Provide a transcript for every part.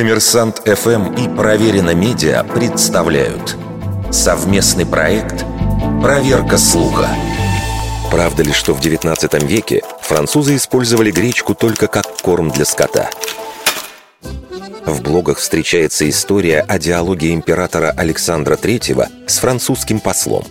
Коммерсант ФМ и Проверено Медиа представляют совместный проект «Проверка слуха». Правда ли, что в 19 веке французы использовали гречку только как корм для скота? В блогах встречается история о диалоге императора Александра III с французским послом.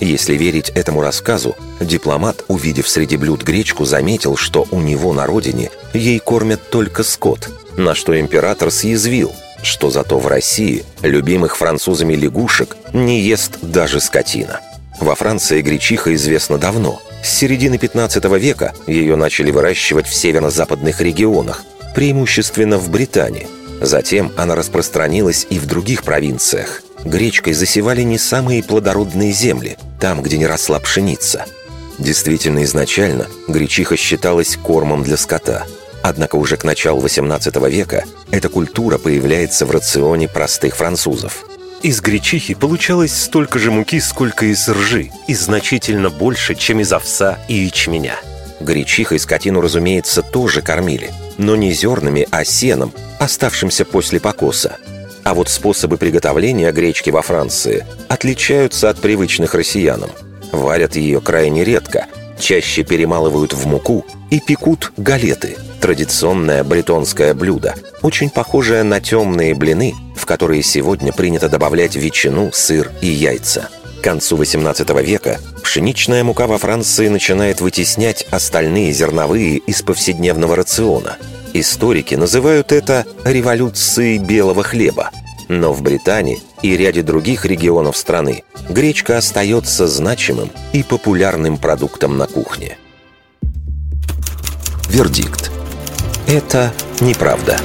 Если верить этому рассказу, дипломат, увидев среди блюд гречку, заметил, что у него на родине ей кормят только скот – на что император съязвил, что зато в России любимых французами лягушек не ест даже скотина. Во Франции гречиха известна давно. С середины 15 века ее начали выращивать в северо-западных регионах, преимущественно в Британии. Затем она распространилась и в других провинциях. Гречкой засевали не самые плодородные земли, там, где не росла пшеница. Действительно, изначально гречиха считалась кормом для скота – Однако уже к началу XVIII века эта культура появляется в рационе простых французов. Из гречихи получалось столько же муки, сколько из ржи, и значительно больше, чем из овса и ячменя. Гречихой скотину, разумеется, тоже кормили, но не зернами, а сеном, оставшимся после покоса. А вот способы приготовления гречки во Франции отличаются от привычных россиянам. Варят ее крайне редко, чаще перемалывают в муку и пекут галеты – Традиционное бретонское блюдо, очень похожее на темные блины, в которые сегодня принято добавлять ветчину, сыр и яйца. К концу XVIII века пшеничная мука во Франции начинает вытеснять остальные зерновые из повседневного рациона. Историки называют это «революцией белого хлеба». Но в Британии и ряде других регионов страны гречка остается значимым и популярным продуктом на кухне. Вердикт. Это неправда.